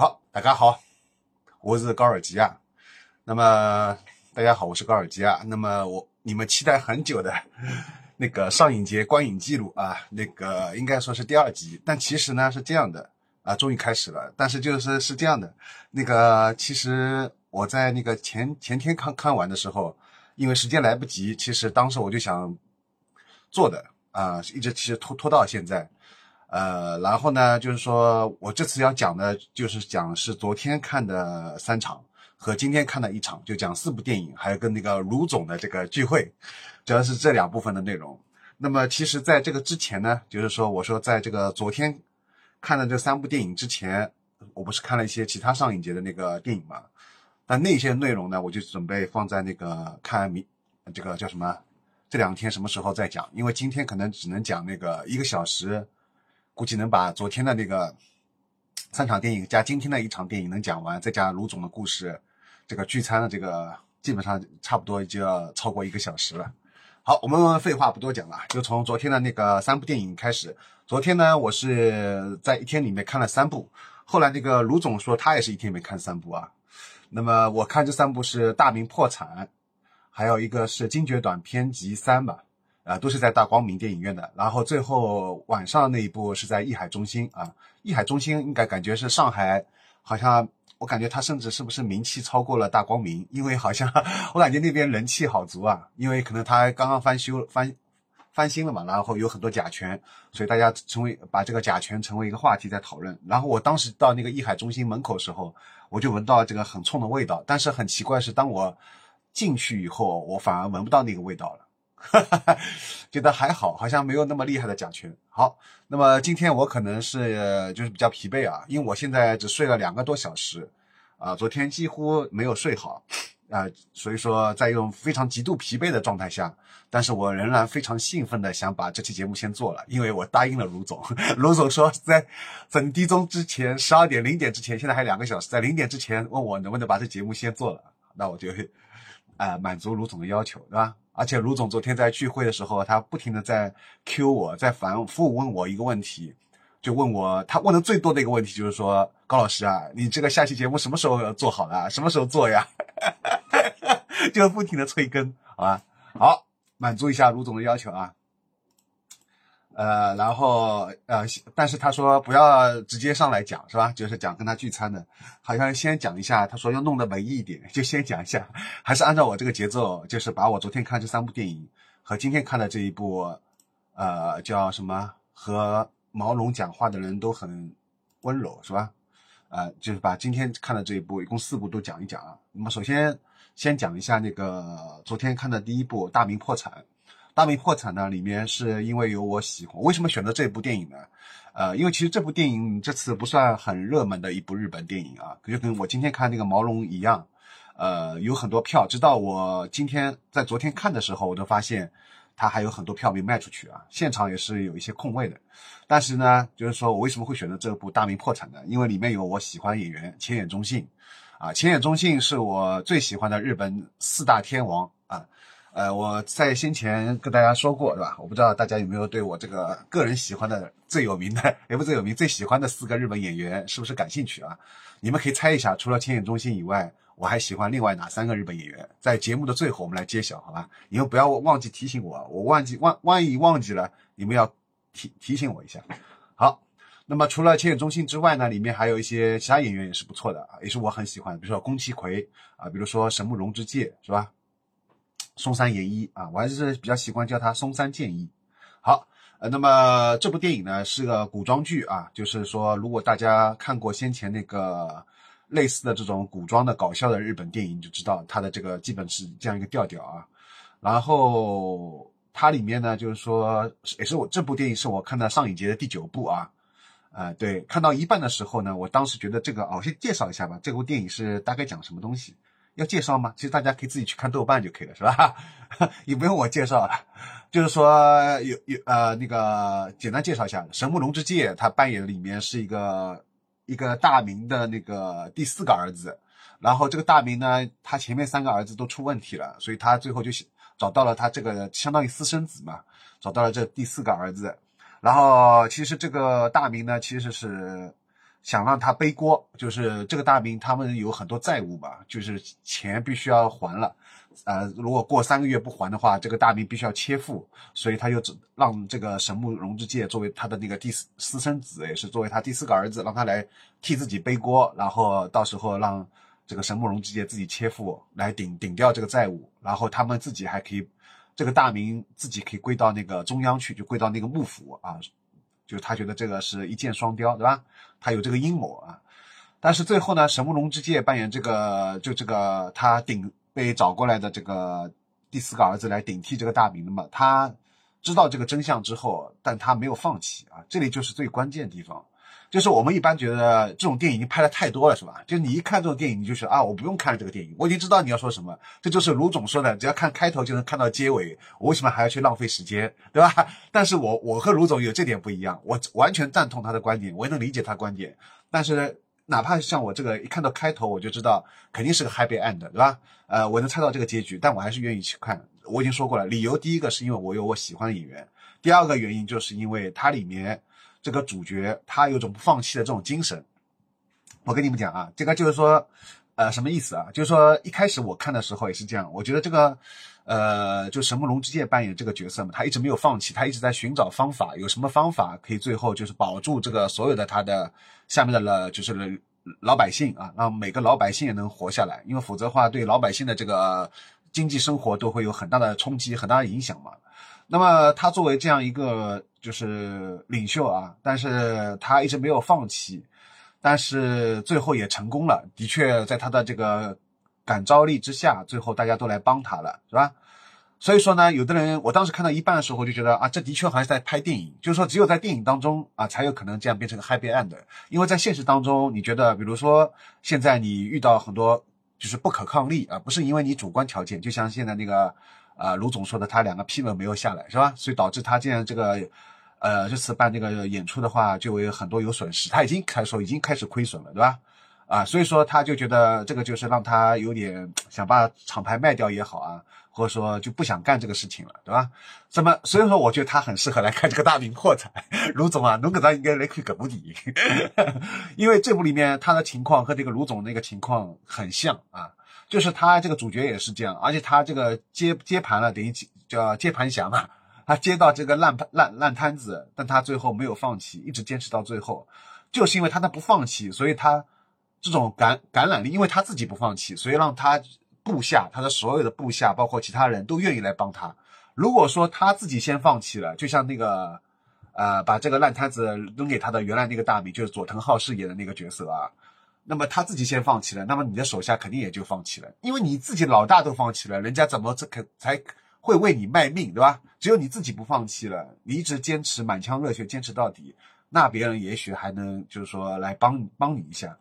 好，大家好，我是高尔基啊。那么大家好，我是高尔基啊。那么我你们期待很久的那个上影节观影记录啊，那个应该说是第二集，但其实呢是这样的啊，终于开始了。但是就是是这样的，那个其实我在那个前前天看看完的时候，因为时间来不及，其实当时我就想做的啊，一直其实拖拖到现在。呃，然后呢，就是说我这次要讲的，就是讲是昨天看的三场和今天看的一场，就讲四部电影，还有跟那个卢总的这个聚会，主要是这两部分的内容。那么其实在这个之前呢，就是说我说在这个昨天看的这三部电影之前，我不是看了一些其他上影节的那个电影嘛？但那些内容呢，我就准备放在那个看明这个叫什么？这两天什么时候再讲？因为今天可能只能讲那个一个小时。估计能把昨天的那个三场电影加今天的一场电影能讲完，再加卢总的故事，这个聚餐的这个基本上差不多就要超过一个小时了。好，我们废话不多讲了，就从昨天的那个三部电影开始。昨天呢，我是在一天里面看了三部，后来那个卢总说他也是一天里面看三部啊。那么我看这三部是《大明破产》，还有一个是《精绝短篇集三》吧。啊，都是在大光明电影院的，然后最后晚上那一部是在艺海中心啊，艺海中心应该感觉是上海，好像我感觉它甚至是不是名气超过了大光明，因为好像我感觉那边人气好足啊，因为可能它刚刚翻修翻翻新了嘛，然后有很多甲醛，所以大家成为把这个甲醛成为一个话题在讨论。然后我当时到那个艺海中心门口时候，我就闻到这个很冲的味道，但是很奇怪是，当我进去以后，我反而闻不到那个味道了。哈哈，觉得还好，好像没有那么厉害的甲醛。好，那么今天我可能是就是比较疲惫啊，因为我现在只睡了两个多小时，啊，昨天几乎没有睡好，啊，所以说在一种非常极度疲惫的状态下，但是我仍然非常兴奋的想把这期节目先做了，因为我答应了卢总，卢总说在整低中之前，十二点零点之前，现在还两个小时，在零点之前问我能不能把这节目先做了，那我就，啊，满足卢总的要求，对吧？而且卢总昨天在聚会的时候，他不停的在 Q 我，在反复问我一个问题，就问我，他问的最多的一个问题就是说，高老师啊，你这个下期节目什么时候做好了？什么时候做呀？就不停的催更，好吧？好，满足一下卢总的要求啊。呃，然后呃，但是他说不要直接上来讲，是吧？就是讲跟他聚餐的，好像先讲一下。他说要弄得文艺一点，就先讲一下，还是按照我这个节奏，就是把我昨天看这三部电影和今天看的这一部，呃，叫什么？和毛龙讲话的人都很温柔，是吧？呃，就是把今天看的这一部，一共四部都讲一讲啊。那么首先先讲一下那个昨天看的第一部《大明破产》。大明破产呢，里面是因为有我喜欢。为什么选择这部电影呢？呃，因为其实这部电影这次不算很热门的一部日本电影啊，就跟我今天看那个毛龙一样，呃，有很多票。直到我今天在昨天看的时候，我都发现它还有很多票没卖出去啊，现场也是有一些空位的。但是呢，就是说我为什么会选择这部《大明破产》呢？因为里面有我喜欢演员浅野忠信，啊，浅野忠信是我最喜欢的日本四大天王啊。呃，我在先前跟大家说过，对吧？我不知道大家有没有对我这个个人喜欢的最有名的，也不最有名，最喜欢的四个日本演员是不是感兴趣啊？你们可以猜一下，除了千野中心以外，我还喜欢另外哪三个日本演员？在节目的最后，我们来揭晓，好吧？你们不要忘记提醒我，我忘记万万一忘记了，你们要提提醒我一下。好，那么除了千野中心之外呢，里面还有一些其他演员也是不错的，也是我很喜欢，比如说宫崎葵啊，比如说神木隆之介，是吧？松山研一啊，我还是比较习惯叫他松山健一。好，呃，那么这部电影呢是个古装剧啊，就是说如果大家看过先前那个类似的这种古装的搞笑的日本电影，就知道它的这个基本是这样一个调调啊。然后它里面呢，就是说也是我这部电影是我看到上影节的第九部啊。呃，对，看到一半的时候呢，我当时觉得这个哦，先介绍一下吧，这部电影是大概讲什么东西。要介绍吗？其实大家可以自己去看豆瓣就可以了，是吧？也不用我介绍了。就是说，有有呃，那个简单介绍一下，神木龙之介他扮演里面是一个一个大明的那个第四个儿子。然后这个大明呢，他前面三个儿子都出问题了，所以他最后就找到了他这个相当于私生子嘛，找到了这第四个儿子。然后其实这个大明呢，其实是想让他背锅，就是这个大兵他们有很多债务嘛，就是钱必须要还了，呃，如果过三个月不还的话，这个大兵必须要切腹，所以他就让这个神木荣之介作为他的那个第四私生子，也是作为他第四个儿子，让他来替自己背锅，然后到时候让这个神木荣之介自己切腹来顶顶掉这个债务，然后他们自己还可以，这个大名自己可以归到那个中央去，就归到那个幕府啊。就他觉得这个是一箭双雕，对吧？他有这个阴谋啊。但是最后呢，神木龙之介扮演这个，就这个他顶被找过来的这个第四个儿子来顶替这个大名的嘛。他知道这个真相之后，但他没有放弃啊。这里就是最关键的地方。就是我们一般觉得这种电影已经拍的太多了，是吧？就你一看这种电影，你就是啊，我不用看这个电影，我已经知道你要说什么。这就是卢总说的，只要看开头就能看到结尾，我为什么还要去浪费时间，对吧？但是我我和卢总有这点不一样，我完全赞同他的观点，我也能理解他观点。但是哪怕像我这个一看到开头我就知道肯定是个 happy end，对吧？呃，我能猜到这个结局，但我还是愿意去看。我已经说过了，理由第一个是因为我有我喜欢的演员，第二个原因就是因为它里面。这个主角他有种不放弃的这种精神，我跟你们讲啊，这个就是说，呃，什么意思啊？就是说一开始我看的时候也是这样，我觉得这个，呃，就神木龙之介扮演这个角色嘛，他一直没有放弃，他一直在寻找方法，有什么方法可以最后就是保住这个所有的他的下面的了，就是老百姓啊，让每个老百姓也能活下来，因为否则的话对老百姓的这个经济生活都会有很大的冲击，很大的影响嘛。那么他作为这样一个就是领袖啊，但是他一直没有放弃，但是最后也成功了。的确，在他的这个感召力之下，最后大家都来帮他了，是吧？所以说呢，有的人我当时看到一半的时候就觉得啊，这的确好像是在拍电影，就是说只有在电影当中啊，才有可能这样变成个 happy end。因为在现实当中，你觉得，比如说现在你遇到很多就是不可抗力啊，不是因为你主观条件，就像现在那个。啊，卢总说的，他两个批文没有下来，是吧？所以导致他这样这个，呃，这次办这个演出的话，就有很多有损失。他已经开始说已经开始亏损了，对吧？啊，所以说他就觉得这个就是让他有点想把厂牌卖掉也好啊，或者说就不想干这个事情了，对吧？那么所以说，我觉得他很适合来看这个大明破产。卢总啊，侬给他应该来看这部电影，因为这部里面他的情况和这个卢总那个情况很像啊。就是他这个主角也是这样，而且他这个接接盘了，等于叫接盘侠嘛。他接到这个烂烂烂摊子，但他最后没有放弃，一直坚持到最后，就是因为他的不放弃，所以他这种感感染力，因为他自己不放弃，所以让他部下他的所有的部下，包括其他人都愿意来帮他。如果说他自己先放弃了，就像那个呃，把这个烂摊子扔给他的原来那个大米，就是佐藤浩饰演的那个角色啊。那么他自己先放弃了，那么你的手下肯定也就放弃了，因为你自己老大都放弃了，人家怎么这可才会为你卖命，对吧？只有你自己不放弃了，你一直坚持满腔热血坚持到底，那别人也许还能就是说来帮帮你一下。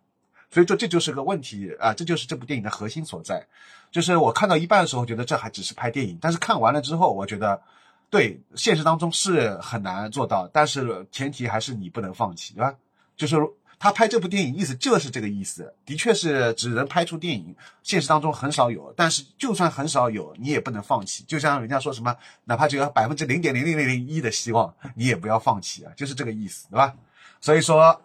所以说这就是个问题啊，这就是这部电影的核心所在。就是我看到一半的时候觉得这还只是拍电影，但是看完了之后，我觉得对现实当中是很难做到，但是前提还是你不能放弃，对吧？就是。他拍这部电影意思就是这个意思，的确是只能拍出电影，现实当中很少有。但是就算很少有，你也不能放弃。就像人家说什么，哪怕只有百分之零点零零零零一的希望，你也不要放弃啊，就是这个意思，对吧？所以说，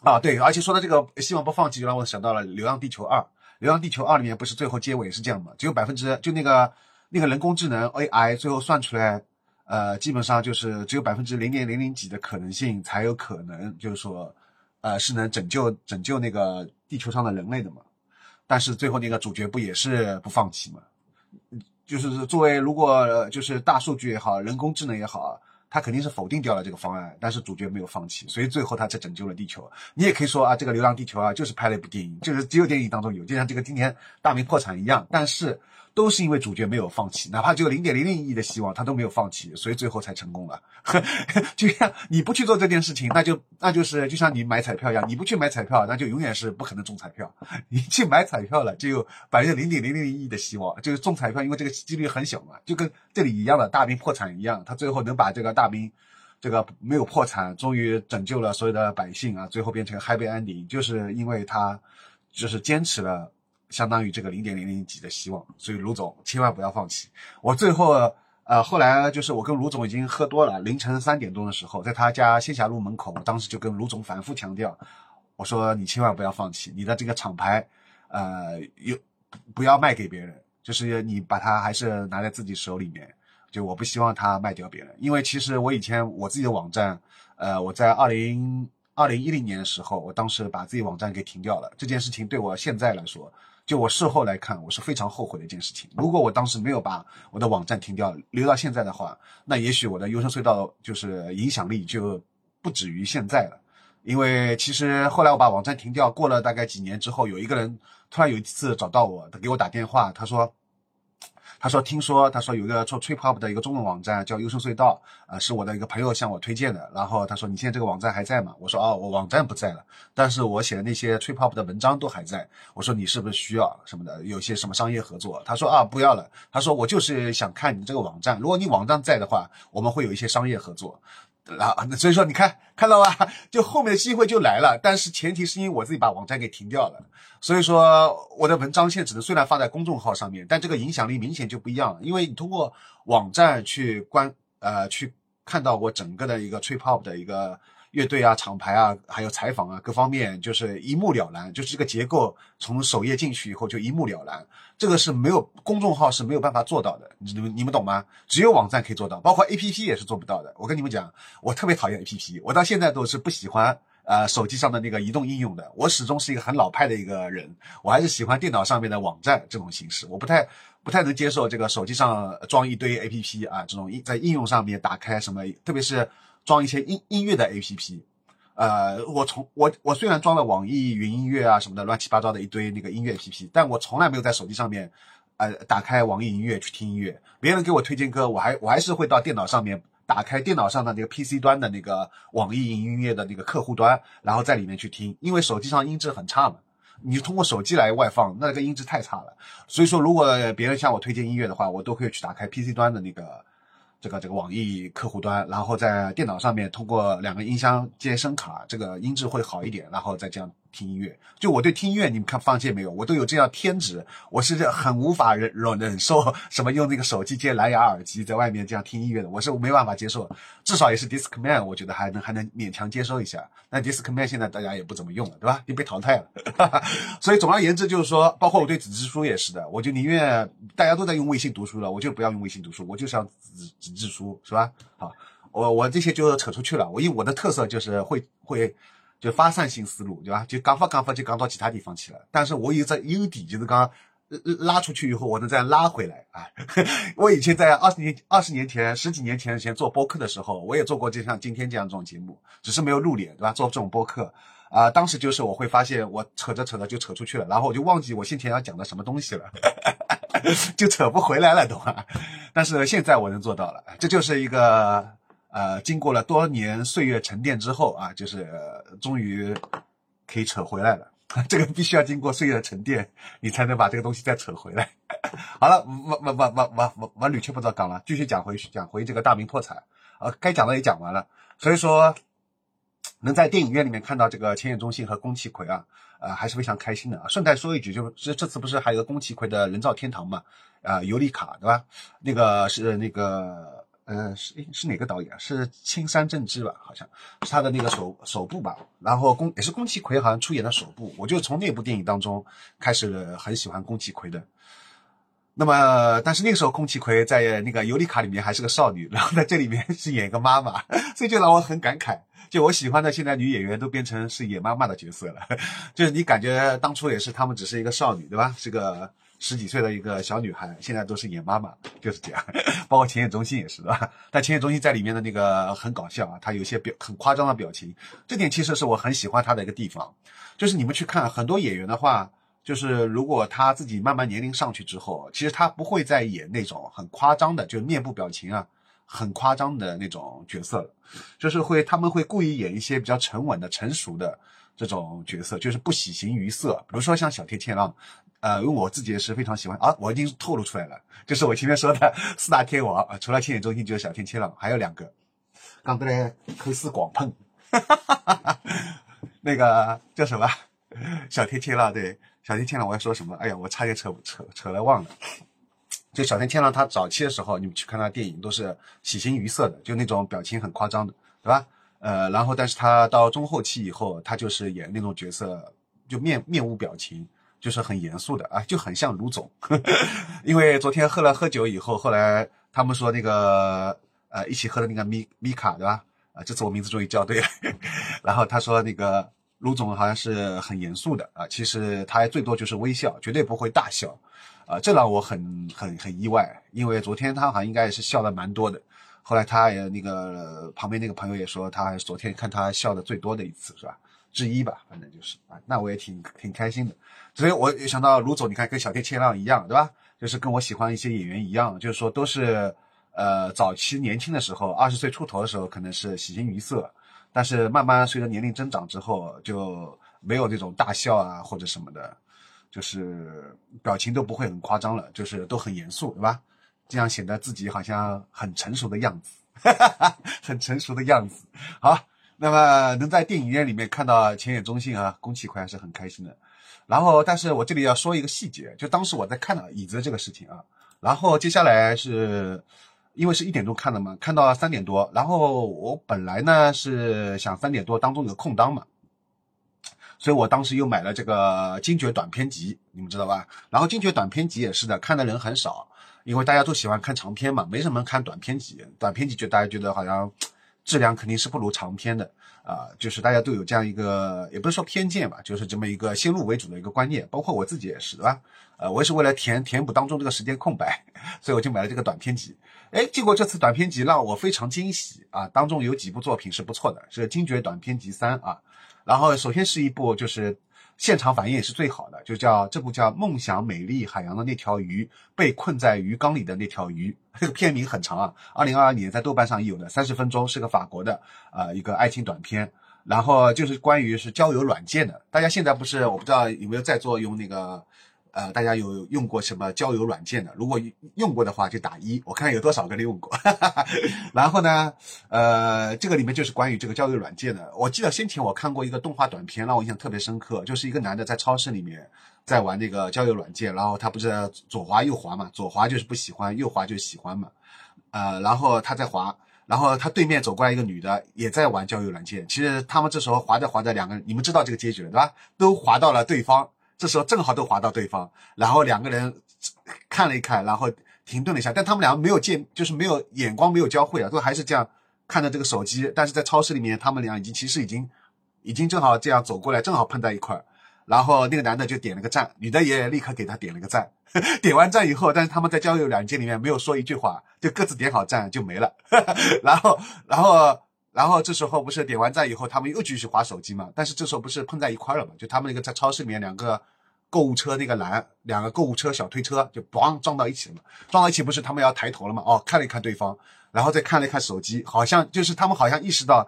啊对，而且说到这个希望不放弃，就让我想到了《流浪地球二》。《流浪地球二》里面不是最后结尾是这样吗？只有百分之就那个那个人工智能 AI 最后算出来，呃，基本上就是只有百分之零点零零几的可能性才有可能，就是说。呃，是能拯救拯救那个地球上的人类的嘛？但是最后那个主角不也是不放弃嘛？就是作为如果就是大数据也好，人工智能也好，他肯定是否定掉了这个方案，但是主角没有放弃，所以最后他才拯救了地球。你也可以说啊，这个《流浪地球》啊，就是拍了一部电影，就是只有电影当中有，就像这个今年大明破产一样，但是。都是因为主角没有放弃，哪怕只有零点零零一亿的希望，他都没有放弃，所以最后才成功了。就像你不去做这件事情，那就那就是就像你买彩票一样，你不去买彩票，那就永远是不可能中彩票。你去买彩票了，就有百分之零点零零一亿的希望，就是中彩票，因为这个几率很小嘛，就跟这里一样的大兵破产一样，他最后能把这个大兵这个没有破产，终于拯救了所有的百姓啊，最后变成 happy ending，就是因为他就是坚持了。相当于这个零点零零几的希望，所以卢总千万不要放弃。我最后，呃，后来就是我跟卢总已经喝多了，凌晨三点钟的时候，在他家仙霞路门口，我当时就跟卢总反复强调，我说你千万不要放弃你的这个厂牌，呃，有不要卖给别人，就是你把它还是拿在自己手里面。就我不希望它卖掉别人，因为其实我以前我自己的网站，呃，我在二零二零一零年的时候，我当时把自己网站给停掉了。这件事情对我现在来说，就我事后来看，我是非常后悔的一件事情。如果我当时没有把我的网站停掉，留到现在的话，那也许我的优胜隧道就是影响力就不止于现在了。因为其实后来我把网站停掉，过了大概几年之后，有一个人突然有一次找到我，他给我打电话，他说。他说：“听说，他说有一个做 trip hop 的一个中文网站叫优胜隧道，啊，是我的一个朋友向我推荐的。然后他说，你现在这个网站还在吗？我说，哦，我网站不在了，但是我写的那些 trip hop 的文章都还在。我说，你是不是需要什么的？有些什么商业合作？他说，啊，不要了。他说，我就是想看你这个网站，如果你网站在的话，我们会有一些商业合作。”啊，那 所以说你看看到吧，就后面的机会就来了，但是前提是因为我自己把网站给停掉了，所以说我的文章现在只能虽然放在公众号上面，但这个影响力明显就不一样了，因为你通过网站去观呃去看到我整个的一个 trip hop 的一个。乐队啊，厂牌啊，还有采访啊，各方面就是一目了然。就是这个结构，从首页进去以后就一目了然。这个是没有公众号是没有办法做到的，你们你们懂吗？只有网站可以做到，包括 A P P 也是做不到的。我跟你们讲，我特别讨厌 A P P，我到现在都是不喜欢呃手机上的那个移动应用的。我始终是一个很老派的一个人，我还是喜欢电脑上面的网站这种形式。我不太不太能接受这个手机上装一堆 A P P 啊，这种在应用上面打开什么，特别是。装一些音音乐的 A P P，呃，我从我我虽然装了网易云音乐啊什么的乱七八糟的一堆那个音乐 A P P，但我从来没有在手机上面，呃，打开网易音乐去听音乐。别人给我推荐歌，我还我还是会到电脑上面打开电脑上的那个 P C 端的那个网易云音乐的那个客户端，然后在里面去听，因为手机上音质很差嘛。你通过手机来外放，那个音质太差了。所以说，如果别人向我推荐音乐的话，我都会去打开 P C 端的那个。这个这个网易客户端，然后在电脑上面通过两个音箱接声卡，这个音质会好一点，然后再这样。听音乐，就我对听音乐，你们看发现没有？我都有这样天职，我是很无法忍忍忍受什么用那个手机接蓝牙耳机在外面这样听音乐的，我是没办法接受。至少也是 Discman，我觉得还能还能勉强接受一下。那 Discman 现在大家也不怎么用了，对吧？也被淘汰了。所以总而言之就是说，包括我对纸质书也是的，我就宁愿大家都在用微信读书了，我就不要用微信读书，我就是要纸纸质书，是吧？好，我我这些就扯出去了。我因为我的特色就是会会。就发散性思路，对吧？就刚发刚发就刚到其他地方去了。但是我有这优点，就是刚拉出去以后，我能再拉回来啊。我以前在二十年、二十年前、十几年前前做播客的时候，我也做过，就像今天这样这种节目，只是没有露脸，对吧？做这种播客啊，当时就是我会发现，我扯着扯着就扯出去了，然后我就忘记我先前要讲的什么东西了，就扯不回来了，懂吗？但是现在我能做到了，这就是一个。呃，经过了多年岁月沉淀之后啊，就是终于可以扯回来了。这个必须要经过岁月的沉淀，你才能把这个东西再扯回来。好了，我我我我我我我捋曲不着讲了，继续讲回讲回这个大明破产。呃，该讲的也讲完了，所以说能在电影院里面看到这个千叶中信和宫崎葵啊，呃，还是非常开心的啊。顺带说一句，就是这次不是还有个宫崎葵的人造天堂嘛？啊，尤里卡对吧？那个是那个。呃，是是哪个导演？是青山正治吧？好像是他的那个首首部吧。然后宫也是宫崎葵，好像出演的首部。我就从那部电影当中开始很喜欢宫崎葵的。那么，但是那个时候宫崎葵在那个《尤里卡》里面还是个少女，然后在这里面是演一个妈妈，所以就让我很感慨。就我喜欢的现在女演员都变成是演妈妈的角色了，就是你感觉当初也是她们只是一个少女，对吧？是个。十几岁的一个小女孩，现在都是演妈妈，就是这样。包括浅野中心也是，的？但浅野中心在里面的那个很搞笑啊，他有些表很夸张的表情，这点其实是我很喜欢他的一个地方。就是你们去看很多演员的话，就是如果他自己慢慢年龄上去之后，其实他不会再演那种很夸张的，就是面部表情啊很夸张的那种角色了，就是会他们会故意演一些比较沉稳的、成熟的这种角色，就是不喜形于色。比如说像小天切让。呃，因为我自己也是非常喜欢啊，我已经透露出来了，就是我前面说的 四大天王啊，除了千野中心就是小天切了，还有两个，刚才嘞口斯广碰，哈哈哈那个叫什么？小天切了对，小天切了我要说什么？哎呀，我差点扯扯扯了忘了。就小天切了他早期的时候，你们去看他电影都是喜形于色的，就那种表情很夸张的，对吧？呃，然后但是他到中后期以后，他就是演那种角色，就面面无表情，就是很严肃的啊，就很像卢总。因为昨天喝了喝酒以后，后来他们说那个呃一起喝的那个米米卡对吧？啊，这次我名字终于叫对了。然后他说那个卢总好像是很严肃的啊，其实他最多就是微笑，绝对不会大笑。啊，这让我很很很意外，因为昨天他好像应该也是笑的蛮多的。后来他也那个旁边那个朋友也说，他昨天看他笑的最多的一次是吧？之一吧，反正就是啊，那我也挺挺开心的。所以我想到卢总，你看跟小天千浪一样，对吧？就是跟我喜欢一些演员一样，就是说都是呃早期年轻的时候，二十岁出头的时候可能是喜形于色，但是慢慢随着年龄增长之后，就没有这种大笑啊或者什么的。就是表情都不会很夸张了，就是都很严肃，对吧？这样显得自己好像很成熟的样子，很成熟的样子。好，那么能在电影院里面看到前野忠信啊、宫崎葵还是很开心的。然后，但是我这里要说一个细节，就当时我在看到椅子这个事情啊。然后接下来是因为是一点钟看的嘛，看到三点多。然后我本来呢是想三点多当中有空档嘛。所以我当时又买了这个精绝短片集，你们知道吧？然后精绝短片集也是的，看的人很少，因为大家都喜欢看长篇嘛，没什么看短篇集。短篇集就大家觉得好像质量肯定是不如长篇的啊，就是大家都有这样一个，也不是说偏见吧，就是这么一个先入为主的一个观念，包括我自己也是，对吧？呃，我也是为了填填补当中这个时间空白，所以我就买了这个短片集。哎，结果这次短片集让我非常惊喜啊，当中有几部作品是不错的，是精绝短片集三啊。然后，首先是一部就是现场反应也是最好的，就叫这部叫《梦想美丽海洋的那条鱼》，被困在鱼缸里的那条鱼。这个片名很长啊，二零二二年在豆瓣上有的三十分钟，是个法国的啊一个爱情短片。然后就是关于是交友软件的，大家现在不是我不知道有没有在做用那个。呃，大家有用过什么交友软件的？如果用过的话，就打一，我看有多少个人用过。然后呢，呃，这个里面就是关于这个交友软件的。我记得先前我看过一个动画短片，让我印象特别深刻，就是一个男的在超市里面在玩那个交友软件，然后他不是左滑右滑嘛，左滑就是不喜欢，右滑就喜欢嘛。呃，然后他在滑，然后他对面走过来一个女的也在玩交友软件。其实他们这时候滑着滑着，两个人你们知道这个结局了对吧？都滑到了对方。这时候正好都划到对方，然后两个人看了一看，然后停顿了一下，但他们两个没有见，就是没有眼光没有交汇啊，都还是这样看着这个手机。但是在超市里面，他们俩已经其实已经已经正好这样走过来，正好碰在一块儿。然后那个男的就点了个赞，女的也立刻给他点了个赞。点完赞以后，但是他们在交友软件里面没有说一句话，就各自点好赞就没了。然后，然后。然后这时候不是点完赞以后，他们又继续划手机嘛？但是这时候不是碰在一块了嘛？就他们那个在超市里面两个购物车那个栏，两个购物车小推车就咣撞到一起了嘛？撞到一起不是他们要抬头了嘛？哦，看了一看对方，然后再看了一看手机，好像就是他们好像意识到，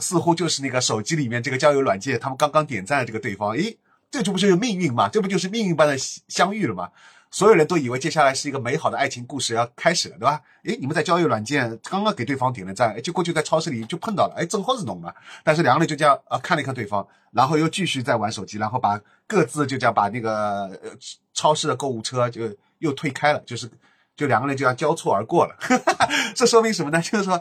似乎就是那个手机里面这个交友软件，他们刚刚点赞的这个对方，诶，这就不是命运嘛？这不就是命运般的相遇了嘛？所有人都以为接下来是一个美好的爱情故事要开始了，对吧？诶，你们在交友软件刚刚给对方点了赞，就过去在超市里就碰到了，诶，正好是侬嘛。但是两个人就这样啊看了一看对方，然后又继续在玩手机，然后把各自就这样把那个呃超市的购物车就又推开了，就是就两个人就这样交错而过了。这说明什么呢？就是说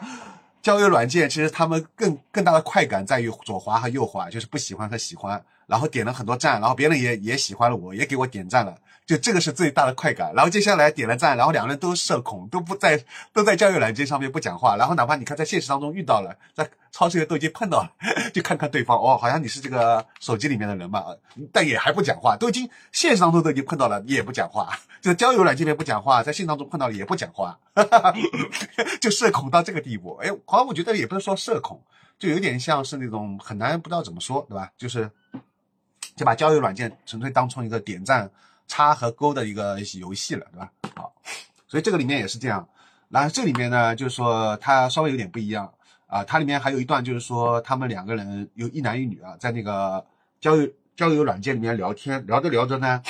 交友软件其实他们更更大的快感在于左滑和右滑，就是不喜欢和喜欢，然后点了很多赞，然后别人也也喜欢了我，也给我点赞了。就这个是最大的快感，然后接下来点了赞，然后两个人都社恐，都不在都在交友软件上面不讲话，然后哪怕你看在现实当中遇到了，在超市里都已经碰到了，就看看对方哦，好像你是这个手机里面的人嘛，但也还不讲话，都已经现实当中都已经碰到了，也不讲话，就交友软件里面不讲话，在现实当中碰到了也不讲话，就社恐到这个地步，哎，好像我觉得也不是说社恐，就有点像是那种很难不知道怎么说，对吧？就是就把交友软件纯粹当成一个点赞。叉和勾的一个游戏了，对吧？好，所以这个里面也是这样。然后这里面呢，就是说它稍微有点不一样啊。它里面还有一段，就是说他们两个人有一男一女啊，在那个交友交友软件里面聊天，聊着聊着呢，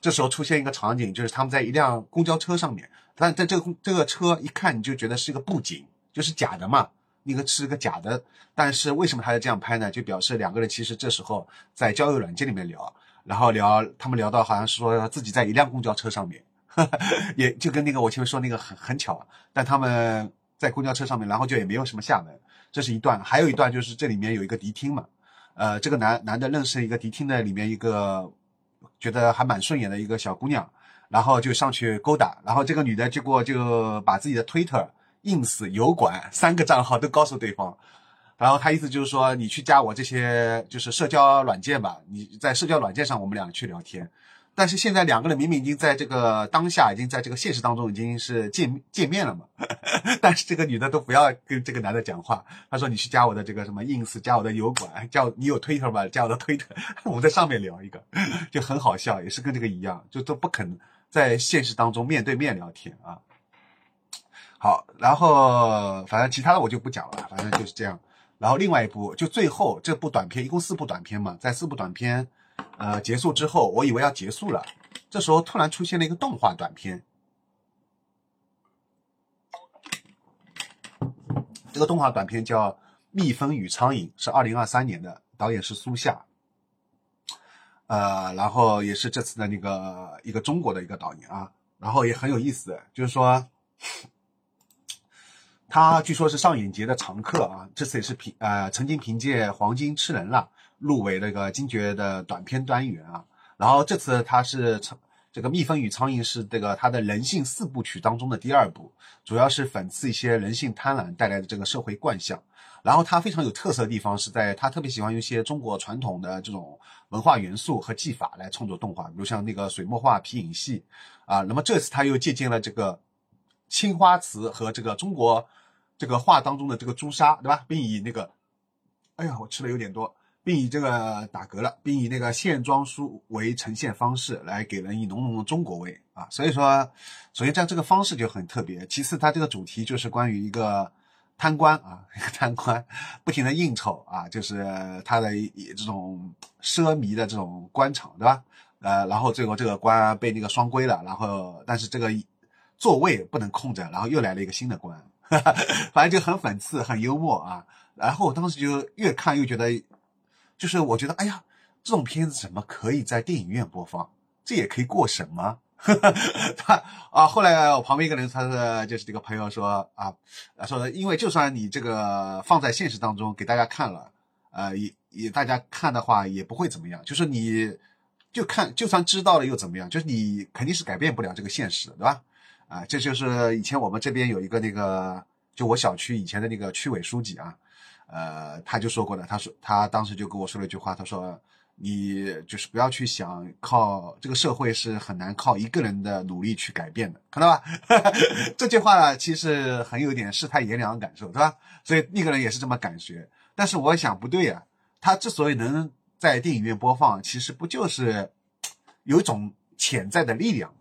这时候出现一个场景，就是他们在一辆公交车上面，但在这个这个车一看你就觉得是一个布景，就是假的嘛，那个是个假的。但是为什么他要这样拍呢？就表示两个人其实这时候在交友软件里面聊。然后聊，他们聊到好像是说自己在一辆公交车上面，也就跟那个我前面说那个很很巧，但他们在公交车上面，然后就也没有什么下文。这是一段，还有一段就是这里面有一个迪厅嘛，呃，这个男男的认识一个迪厅的里面一个觉得还蛮顺眼的一个小姑娘，然后就上去勾搭，然后这个女的结果就把自己的 Twitter、Ins、油管三个账号都告诉对方，然后他意思就是说你去加我这些就是社交软件吧，你在社交软件上我们俩去聊天。但是现在两个人明明已经在这个当下，已经在这个现实当中已经是见见面了嘛，但是这个女的都不要跟这个男的讲话。她说：“你去加我的这个什么 ins，加我的油管，加你有推特吧？加我的推特我们在上面聊一个，就很好笑，也是跟这个一样，就都不肯在现实当中面对面聊天啊。好，然后反正其他的我就不讲了，反正就是这样。然后另外一部就最后这部短片，一共四部短片嘛，在四部短片。呃，结束之后，我以为要结束了，这时候突然出现了一个动画短片。这个动画短片叫《蜜蜂与苍蝇》，是二零二三年的，导演是苏夏。呃，然后也是这次的那个一个中国的一个导演啊，然后也很有意思，就是说，他据说是上影节的常客啊，这次也是凭呃曾经凭借《黄金吃人了》。入围那个金爵的短片单元啊，然后这次他是这个《蜜蜂与苍蝇》是这个他的人性四部曲当中的第二部，主要是讽刺一些人性贪婪带来的这个社会惯象。然后他非常有特色的地方是在他特别喜欢用一些中国传统的这种文化元素和技法来创作动画，比如像那个水墨画、皮影戏啊。那么这次他又借鉴了这个青花瓷和这个中国这个画当中的这个朱砂，对吧？并以那个，哎呀，我吃的有点多。并以这个打嗝了，并以那个线装书为呈现方式来给人以浓浓的中国味啊，所以说，首先在这个方式就很特别。其次，它这个主题就是关于一个贪官啊，一个贪官不停的应酬啊，就是他的这种奢靡的这种官场，对吧？呃，然后最后这个官被那个双规了，然后但是这个座位不能空着，然后又来了一个新的官，反正就很讽刺，很幽默啊。然后我当时就越看越觉得。就是我觉得，哎呀，这种片子怎么可以在电影院播放？这也可以过审吗？他 啊，后来我旁边一个人，他的就是这个朋友说啊，说因为就算你这个放在现实当中给大家看了，呃，也也大家看的话也不会怎么样。就是你就看，就算知道了又怎么样？就是你肯定是改变不了这个现实，对吧？啊，这就是以前我们这边有一个那个，就我小区以前的那个区委书记啊。呃，他就说过的，他说他当时就跟我说了一句话，他说你就是不要去想靠这个社会是很难靠一个人的努力去改变的，看到吧？这句话其实很有点世态炎凉的感受，对吧？所以那个人也是这么感觉。但是我想不对呀，他之所以能在电影院播放，其实不就是有一种潜在的力量。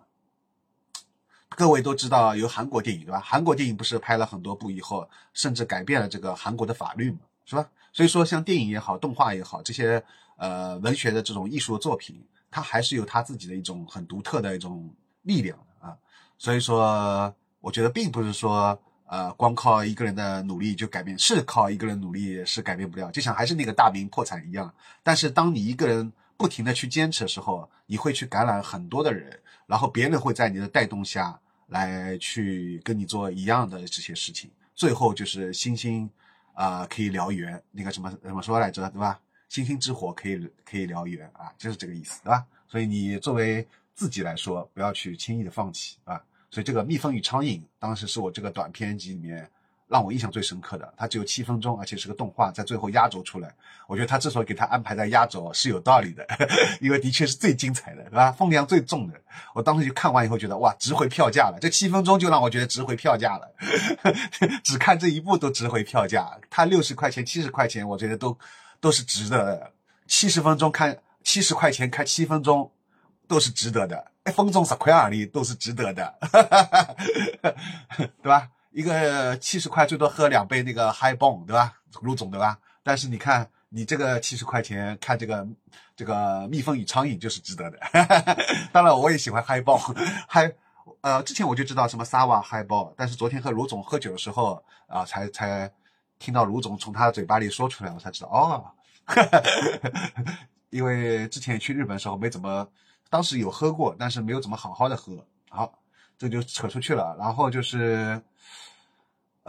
各位都知道有韩国电影对吧？韩国电影不是拍了很多部以后，甚至改变了这个韩国的法律嘛，是吧？所以说像电影也好，动画也好，这些呃文学的这种艺术作品，它还是有它自己的一种很独特的一种力量啊。所以说，我觉得并不是说呃光靠一个人的努力就改变，是靠一个人努力是改变不了，就像还是那个大明破产一样。但是当你一个人不停的去坚持的时候，你会去感染很多的人，然后别人会在你的带动下。来去跟你做一样的这些事情，最后就是星星啊可以燎原，那个什么怎么说来着，对吧？星星之火可以可以燎原啊，就是这个意思，对吧？所以你作为自己来说，不要去轻易的放弃啊。所以这个蜜蜂与苍蝇当时是我这个短片集里面。让我印象最深刻的，它只有七分钟，而且是个动画，在最后压轴出来。我觉得他之所以给他安排在压轴是有道理的，因为的确是最精彩的，是吧？分量最重的。我当时就看完以后觉得，哇，值回票价了！这七分钟就让我觉得值回票价了，只看这一部都值回票价。他六十块钱、七十块钱，我觉得都都是值得的。七十分钟看七十块钱看七分钟都是值得的，一分钟十块而已都是值得的，对吧？一个七十块最多喝两杯那个 High Bong，对吧？卢总，对吧？但是你看，你这个七十块钱看这个这个蜜蜂与苍蝇就是值得的。当然，我也喜欢 High Bong，High，呃，之前我就知道什么 Sava High Bong，但是昨天和卢总喝酒的时候啊，才才听到卢总从他嘴巴里说出来，我才知道哦。因为之前去日本的时候没怎么，当时有喝过，但是没有怎么好好的喝。好，这就扯出去了。然后就是。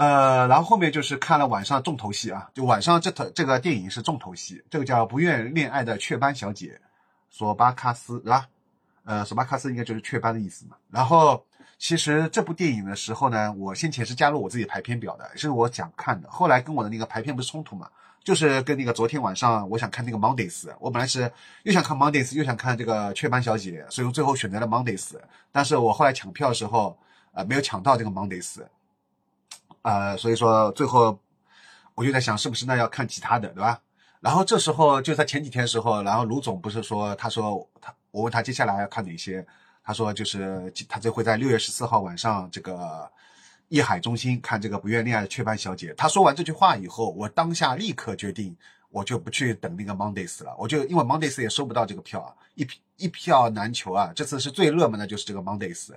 呃，然后后面就是看了晚上重头戏啊，就晚上这头这个电影是重头戏，这个叫《不愿恋爱的雀斑小姐》，索巴卡斯是吧？呃，索巴卡斯应该就是雀斑的意思嘛。然后其实这部电影的时候呢，我先前是加入我自己排片表的，是我想看的，后来跟我的那个排片不是冲突嘛？就是跟那个昨天晚上我想看那个 Mondays，我本来是又想看 Mondays 又想看这个雀斑小姐，所以最后选择了 Mondays。但是我后来抢票的时候，呃，没有抢到这个 Mondays，呃，所以说最后我就在想，是不是那要看其他的，对吧？然后这时候就在前几天时候，然后卢总不是说，他说他我问他接下来要看哪些，他说就是他就会在六月十四号晚上这个。艺海中心看这个不愿恋爱的雀斑小姐，他说完这句话以后，我当下立刻决定，我就不去等那个 Mondays 了，我就因为 Mondays 也收不到这个票啊，一一票难求啊。这次是最热门的就是这个 Mondays，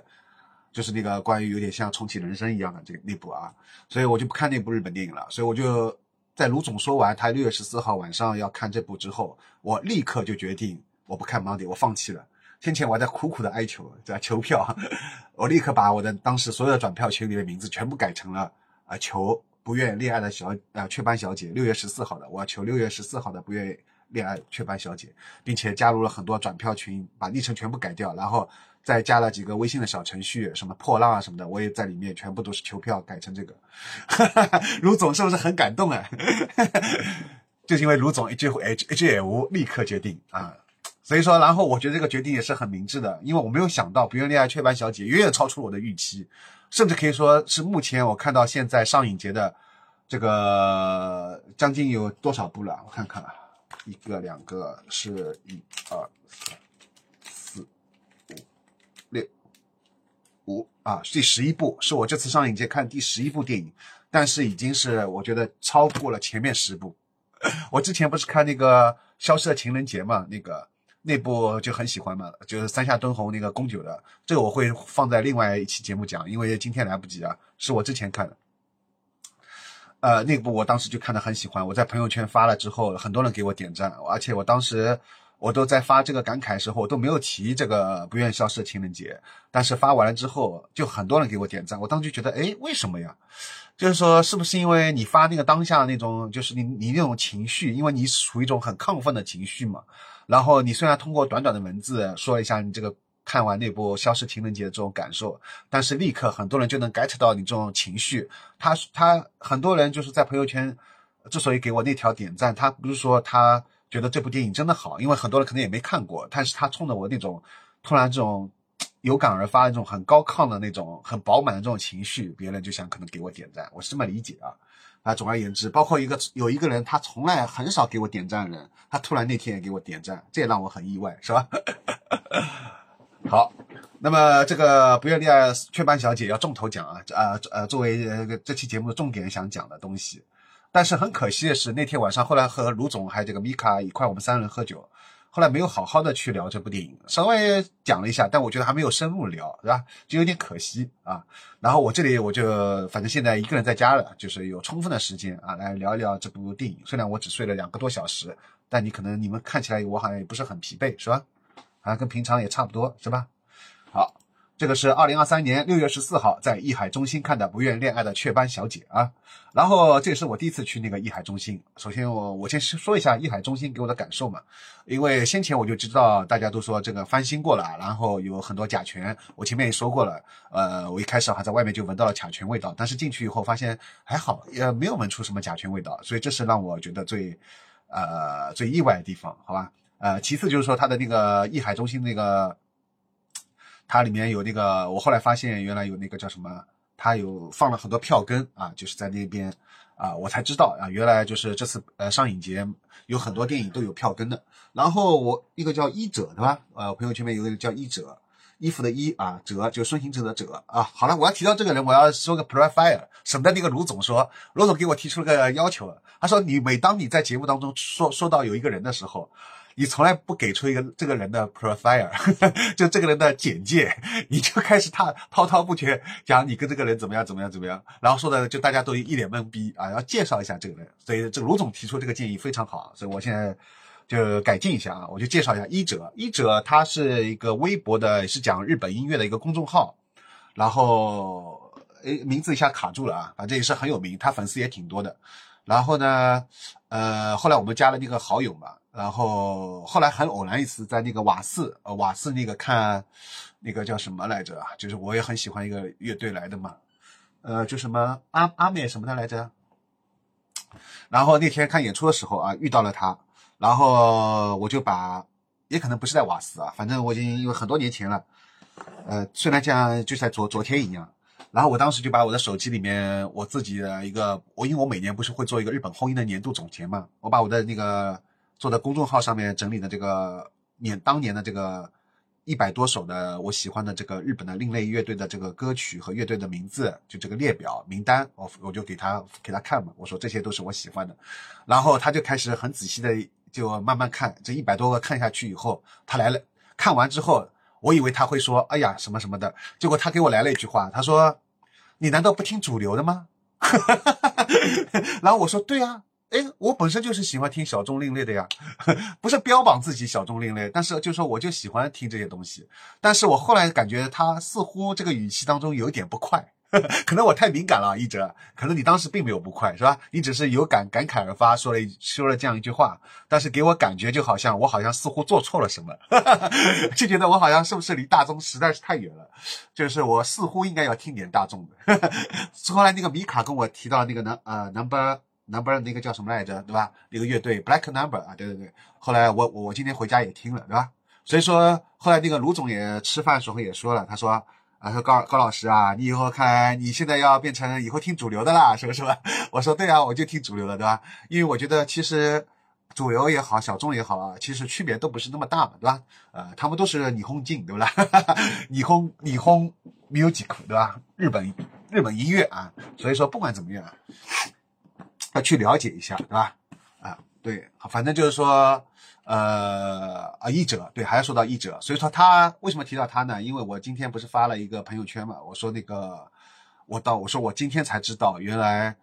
就是那个关于有点像重启人生一样的这个那部啊，所以我就不看那部日本电影了。所以我就在卢总说完他六月十四号晚上要看这部之后，我立刻就决定我不看 Monday，我放弃了。先前我还在苦苦的哀求，在求票，我立刻把我的当时所有的转票群里的名字全部改成了啊求不愿恋爱的小啊雀斑小姐，六月十四号的，我要求六月十四号的不愿恋爱雀斑小姐，并且加入了很多转票群，把昵称全部改掉，然后再加了几个微信的小程序，什么破浪啊什么的，我也在里面全部都是求票改成这个。卢总是不是很感动啊？就是因为卢总一句 H H 也无，立刻决定啊。所以说，然后我觉得这个决定也是很明智的，因为我没有想到《不愿恋爱雀斑小姐》远远超出了我的预期，甚至可以说是目前我看到现在上影节的这个将近有多少部了？我看看，一个、两个，是一、二、三、四、五、六、五啊，第十一部是我这次上影节看第十一部电影，但是已经是我觉得超过了前面十部。我之前不是看那个《消失的情人节》嘛，那个。那部就很喜欢嘛，就是三下敦弘那个宫九的，这个我会放在另外一期节目讲，因为今天来不及啊，是我之前看的。呃，那部我当时就看的很喜欢，我在朋友圈发了之后，很多人给我点赞，而且我当时我都在发这个感慨的时候，我都没有提这个不愿消失的情人节，但是发完了之后，就很多人给我点赞，我当时就觉得，哎，为什么呀？就是说，是不是因为你发那个当下那种，就是你你那种情绪，因为你处于一种很亢奋的情绪嘛？然后你虽然通过短短的文字说一下你这个看完那部《消失情人节》的这种感受，但是立刻很多人就能 get 到你这种情绪。他他很多人就是在朋友圈之所以给我那条点赞，他不是说他觉得这部电影真的好，因为很多人可能也没看过，但是他冲着我那种突然这种有感而发的这种很高亢的那种很饱满的这种情绪，别人就想可能给我点赞，我是这么理解啊。啊，总而言之，包括一个有一个人，他从来很少给我点赞的人，他突然那天也给我点赞，这也让我很意外，是吧？好，那么这个不愿恋爱雀斑小姐要重头讲啊，呃呃，作为这期节目的重点想讲的东西，但是很可惜的是，那天晚上后来和卢总还有这个米卡一块，我们三人喝酒。后来没有好好的去聊这部电影，稍微讲了一下，但我觉得还没有深入聊，是吧？就有点可惜啊。然后我这里我就反正现在一个人在家了，就是有充分的时间啊，来聊一聊这部电影。虽然我只睡了两个多小时，但你可能你们看起来我好像也不是很疲惫，是吧？好啊，跟平常也差不多，是吧？这个是二零二三年六月十四号在艺海中心看的《不愿恋爱的雀斑小姐》啊，然后这也是我第一次去那个艺海中心。首先我我先说一下艺海中心给我的感受嘛，因为先前我就知道大家都说这个翻新过了，然后有很多甲醛，我前面也说过了。呃，我一开始还在外面就闻到了甲醛味道，但是进去以后发现还好，也没有闻出什么甲醛味道，所以这是让我觉得最呃最意外的地方，好吧？呃，其次就是说它的那个艺海中心那个。它里面有那个，我后来发现原来有那个叫什么，它有放了很多票根啊，就是在那边啊，我才知道啊，原来就是这次呃上影节有很多电影都有票根的。然后我一个叫一者对吧？呃，朋友圈面有一个叫一者，衣服的衣啊，哲就孙行者的哲啊。好了，我要提到这个人，我要说个 profile，省得那个卢总说，卢总给我提出了个要求，他说你每当你在节目当中说说到有一个人的时候。你从来不给出一个这个人的 profile，就这个人的简介，你就开始他滔滔不绝讲你跟这个人怎么样怎么样怎么样，然后说的就大家都一脸懵逼啊，要介绍一下这个人，所以这个卢总提出这个建议非常好，所以我现在就改进一下啊，我就介绍一下一哲，一哲他是一个微博的，是讲日本音乐的一个公众号，然后诶，名字一下卡住了啊，反正也是很有名，他粉丝也挺多的。然后呢，呃，后来我们加了那个好友嘛，然后后来很偶然一次在那个瓦寺，呃，瓦寺那个看那个叫什么来着啊？就是我也很喜欢一个乐队来的嘛，呃，就什么阿阿美什么的来着。然后那天看演出的时候啊，遇到了他，然后我就把，也可能不是在瓦斯啊，反正我已经因为很多年前了，呃，虽然像就在昨昨天一样。然后我当时就把我的手机里面我自己的一个，我因为我每年不是会做一个日本婚姻的年度总结嘛，我把我的那个做的公众号上面整理的这个年当年的这个一百多首的我喜欢的这个日本的另类乐队的这个歌曲和乐队的名字，就这个列表名单，我我就给他给他看嘛，我说这些都是我喜欢的，然后他就开始很仔细的就慢慢看这一百多个看下去以后，他来了看完之后，我以为他会说哎呀什么什么的，结果他给我来了一句话，他说。你难道不听主流的吗？然后我说对啊，哎，我本身就是喜欢听小众另类的呀，不是标榜自己小众另类，但是就说我就喜欢听这些东西。但是我后来感觉他似乎这个语气当中有一点不快。可能我太敏感了，一哲。可能你当时并没有不快，是吧？你只是有感感慨而发，说了一说了这样一句话，但是给我感觉就好像我好像似乎做错了什么，就觉得我好像是不是离大众实在是太远了，就是我似乎应该要听点大众的。后来那个米卡跟我提到那个呢，呃，number number 那个叫什么来着，对吧？那个乐队 Black Number 啊，对对对。后来我我我今天回家也听了，对吧？所以说后来那个卢总也吃饭时候也说了，他说。啊，说高高老师啊，你以后看来你现在要变成以后听主流的啦，是不是吧？我说对啊，我就听主流的，对吧？因为我觉得其实主流也好，小众也好啊，其实区别都不是那么大嘛，对吧？呃，他们都是霓虹镜，对不啦？霓虹霓虹 music，对吧？日本日本音乐啊，所以说不管怎么样，要去了解一下，对吧？啊，对，反正就是说。呃啊，译者对，还要说到译者，所以说他为什么提到他呢？因为我今天不是发了一个朋友圈嘛，我说那个我到我说我今天才知道，原来